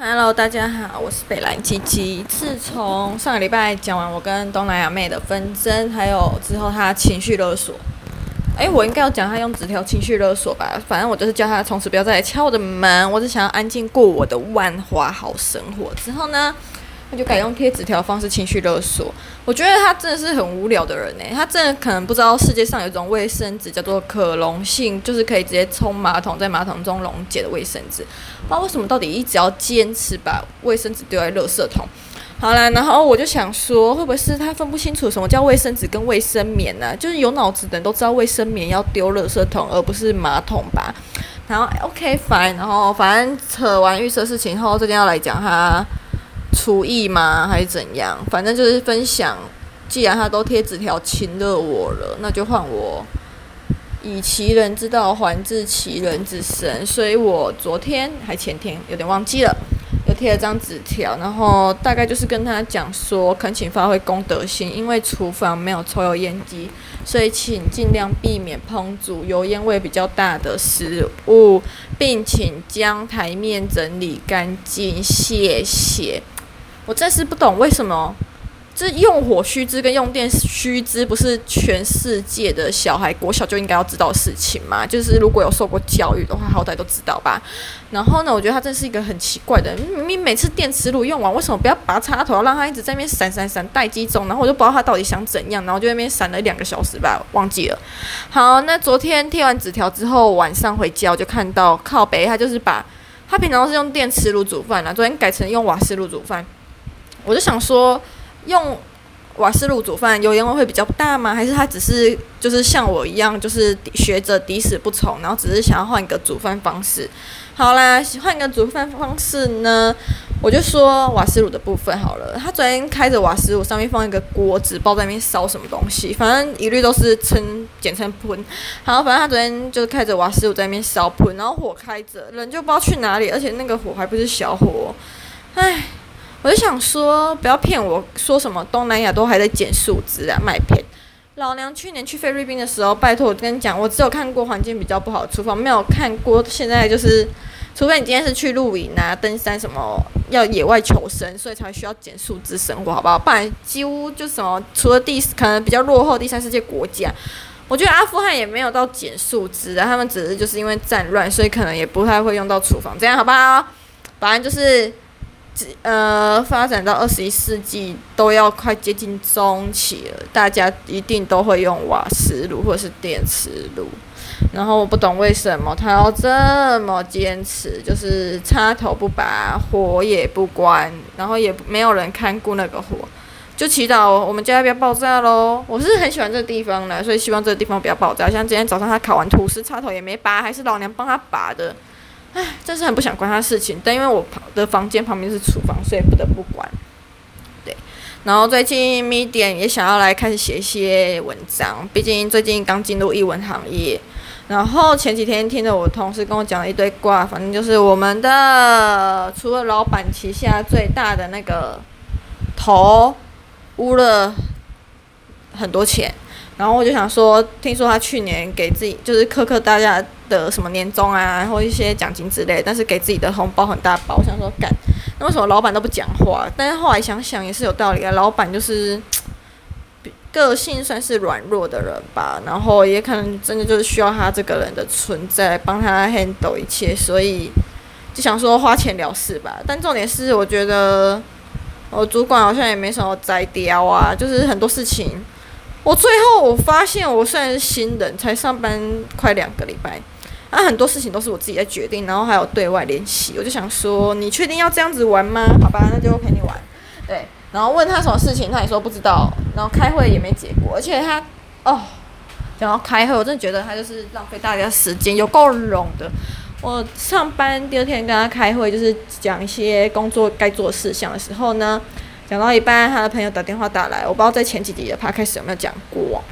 Hello，大家好，我是北兰鸡鸡。自从上个礼拜讲完我跟东南亚妹的纷争，还有之后她情绪勒索，诶、我应该要讲她用纸条情绪勒索吧？反正我就是叫她从此不要再来敲我的门，我只想要安静过我的万花好生活。之后呢？他就改用贴纸条方式情绪勒索，我觉得他真的是很无聊的人呢。他真的可能不知道世界上有一种卫生纸叫做可溶性，就是可以直接冲马桶，在马桶中溶解的卫生纸。不知道为什么到底一直要坚持把卫生纸丢在垃圾桶。好啦，然后我就想说，会不会是他分不清楚什么叫卫生纸跟卫生棉呢？就是有脑子的人都知道卫生棉要丢垃圾桶，而不是马桶吧？然后 OK fine，然后反正扯完预设事情后，这边要来讲他。厨艺吗？还是怎样？反正就是分享。既然他都贴纸条亲热我了，那就换我以其人之道还治其人之身。所以我昨天还前天有点忘记了，又贴了张纸条，然后大概就是跟他讲说，恳请发挥公德心，因为厨房没有抽油烟机，所以请尽量避免烹煮油烟味比较大的食物，并请将台面整理干净，谢谢。我真是不懂为什么，这用火须知跟用电须知不是全世界的小孩国小就应该要知道的事情吗？就是如果有受过教育的话，好歹都知道吧。然后呢，我觉得他真是一个很奇怪的人。明明每次电磁炉用完，为什么不要拔插头，让他一直在那边闪闪闪待机中？然后我就不知道他到底想怎样，然后就在那边闪了两个小时吧，忘记了。好，那昨天贴完纸条之后，晚上回家我就看到靠北，他就是把他平常是用电磁炉煮饭啊，昨天改成用瓦斯炉煮饭。我就想说，用瓦斯炉煮饭油烟味会比较大吗？还是他只是就是像我一样，就是学着抵死不从，然后只是想要换一个煮饭方式？好啦，换个煮饭方式呢，我就说瓦斯炉的部分好了。他昨天开着瓦斯炉，上面放一个锅子，不知道在那边烧什么东西，反正一律都是称简称喷。好，反正他昨天就是开着瓦斯炉在那边烧喷，然后火开着，人就不知道去哪里，而且那个火还不是小火，唉。我就想说，不要骗我说什么东南亚都还在减树枝啊，麦片。老娘去年去菲律宾的时候，拜托我跟你讲，我只有看过环境比较不好的厨房，没有看过现在就是，除非你今天是去露营啊、登山什么，要野外求生，所以才需要减树枝生活，好不好？不然几乎就什么，除了第可能比较落后第三世界国家，我觉得阿富汗也没有到减树枝啊，他们只是就是因为战乱，所以可能也不太会用到厨房，这样好不好？反正就是。呃，发展到二十一世纪都要快接近中期了，大家一定都会用瓦斯炉或者是电磁炉。然后我不懂为什么他要这么坚持，就是插头不拔，火也不关，然后也没有人看顾那个火，就祈祷我们家不要爆炸喽。我是很喜欢这个地方的，所以希望这个地方不要爆炸。像今天早上他烤完吐司，插头也没拔，还是老娘帮他拔的。唉，真是很不想管他事情，但因为我旁的房间旁边是厨房，所以不得不管。对，然后最近米典也想要来开始写一些文章，毕竟最近刚进入艺文行业。然后前几天听着我同事跟我讲了一堆卦，反正就是我们的除了老板旗下最大的那个头污了很多钱。然后我就想说，听说他去年给自己就是苛刻大家的什么年终啊，然后一些奖金之类，但是给自己的红包很大包。我想说，干，那为什么老板都不讲话？但是后来想想也是有道理啊，老板就是个性算是软弱的人吧，然后也可能真的就是需要他这个人的存在帮他 handle 一切，所以就想说花钱了事吧。但重点是，我觉得我主管好像也没什么摘雕啊，就是很多事情。我最后我发现，我虽然是新人，才上班快两个礼拜，啊，很多事情都是我自己在决定，然后还有对外联系。我就想说，你确定要这样子玩吗？好吧，那就陪你玩。对，然后问他什么事情，他也说不知道。然后开会也没结果，而且他哦，然后开会，我真的觉得他就是浪费大家时间，有够冗的。我上班第二天跟他开会，就是讲一些工作该做事项的时候呢。讲到一半，他的朋友打电话打来，我不知道在前几集的 p 开始有没有讲过。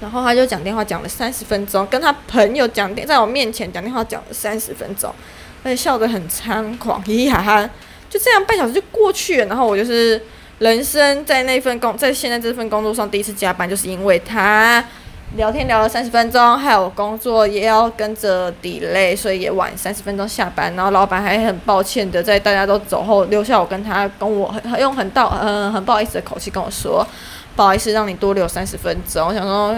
然后他就讲电话讲了三十分钟，跟他朋友讲电，在我面前讲电话讲了三十分钟，而且笑得很猖狂，嘻嘻哈哈，就这样半小时就过去了。然后我就是人生在那份工，在现在这份工作上第一次加班，就是因为他聊天聊了三十分钟，还有工作也要跟着 delay，所以也晚三十分钟下班。然后老板还很抱歉的在大家都走后留下我跟他跟我很用很道嗯很不好意思的口气跟我说，不好意思让你多留三十分钟。我想说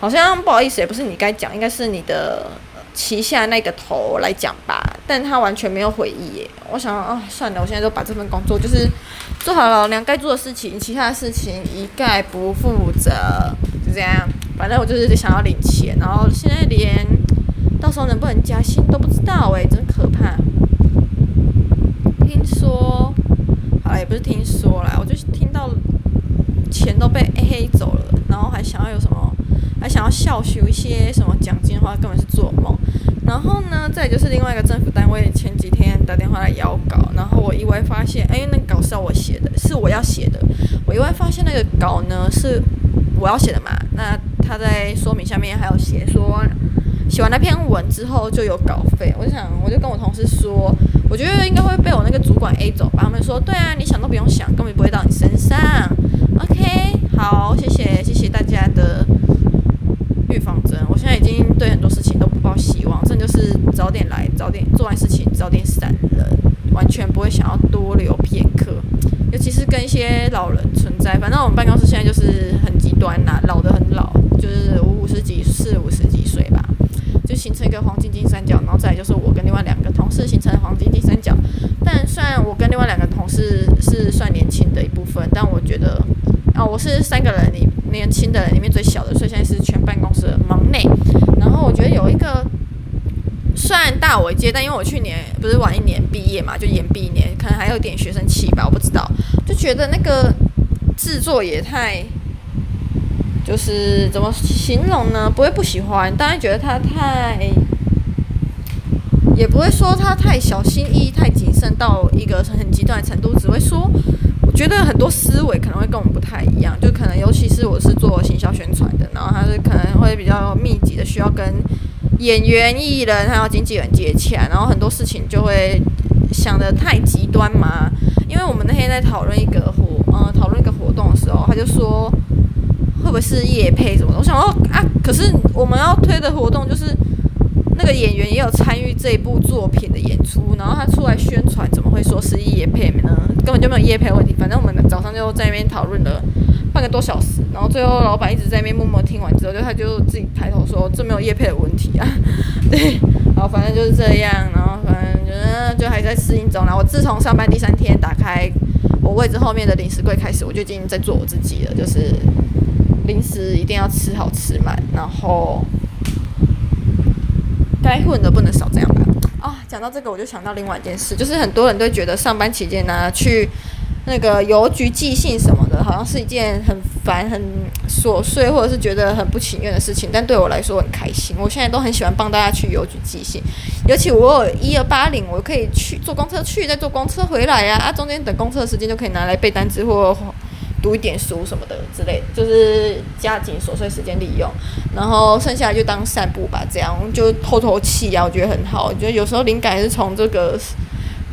好像不好意思也不是你该讲，应该是你的旗下那个头来讲吧。但他完全没有回应耶。我想啊算了，我现在就把这份工作就是做好了老娘该做的事情，其他的事情一概不负责，就这样。反正我就是想要领钱，然后现在连到时候能不能加薪都不知道诶，真可怕。听说，好了，也不是听说啦，我就听到钱都被黑走了，然后还想要有什么，还想要笑许一些什么奖金的话，根本是做梦。然后呢，再就是另外一个政府单位前几天打电话来邀稿，然后我意外发现，哎，那稿是要我写的，是我要写的。我意外发现那个稿呢是我要写的嘛，那。他在说明下面还有写说，写完那篇文之后就有稿费。我就想，我就跟我同事说，我觉得应该会被我那个主管 A 走吧。他们说，对啊，你想都不用想，根本不会到你身上。OK，好，谢谢，谢谢大家的预防针。我现在已经对很多事情都不抱希望，这就是早点来，早点做完事情，早点闪人，完全不会想要多留片刻。尤其是跟一些老人在，反正我们办公室现在就是很极端呐，老的很老。就是五五十几，四五十几岁吧，就形成一个黄金金三角，然后再就是我跟另外两个同事形成黄金金三角。但虽然我跟另外两个同事是算年轻的一部分，但我觉得啊，我是三个人里年轻的人里面最小的，所以现在是全办公室的忙内。然后我觉得有一个虽然大我一届，但因为我去年不是晚一年毕业嘛，就延毕一年，可能还有点学生气吧，我不知道，就觉得那个制作也太。就是怎么形容呢？不会不喜欢，当然觉得他太，也不会说他太小心翼翼、太谨慎到一个很极端的程度。只会说，我觉得很多思维可能会跟我们不太一样。就可能，尤其是我是做行销宣传的，然后他是可能会比较密集的需要跟演员、艺人还有经纪人接洽，然后很多事情就会想的太极端嘛。因为我们那天在讨论一个活，呃，讨论一个动的时候，他就说。会不会是夜配什么的？我想说啊，可是我们要推的活动就是那个演员也有参与这部作品的演出，然后他出来宣传，怎么会说是夜配呢？根本就没有夜配问题。反正我们早上就在那边讨论了半个多小时，然后最后老板一直在那边默默听完之后，就他就自己抬头说：“这没有夜配的问题啊。”对，然后，反正就是这样，然后反正就就还在适应中。然后我自从上班第三天打开我位置后面的零食柜开始，我就已经在做我自己了，就是。零食一定要吃好吃满，然后该混的不能少，这样吧。啊、讲到这个，我就想到另外一件事，就是很多人都觉得上班期间呢、去那个邮局寄信什么的，好像是一件很烦、很琐碎，或者是觉得很不情愿的事情。但对我来说很开心，我现在都很喜欢帮大家去邮局寄信，尤其我有一二八零，我可以去坐公车去，再坐公车回来呀、啊，中间等公车的时间就可以拿来背单词或。读一点书什么的之类，就是加紧琐碎时间利用，然后剩下就当散步吧，这样就透透气啊，我觉得很好。我觉得有时候灵感是从这个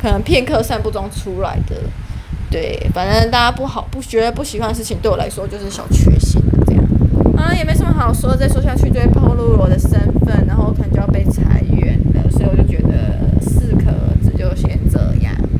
可能片刻散步中出来的。对，反正大家不好不觉得不喜欢的事情，对我来说就是小缺陷，这样。啊也没什么好说，再说下去就会暴露我的身份，然后可能就要被裁员了，所以我就觉得适可而止，就先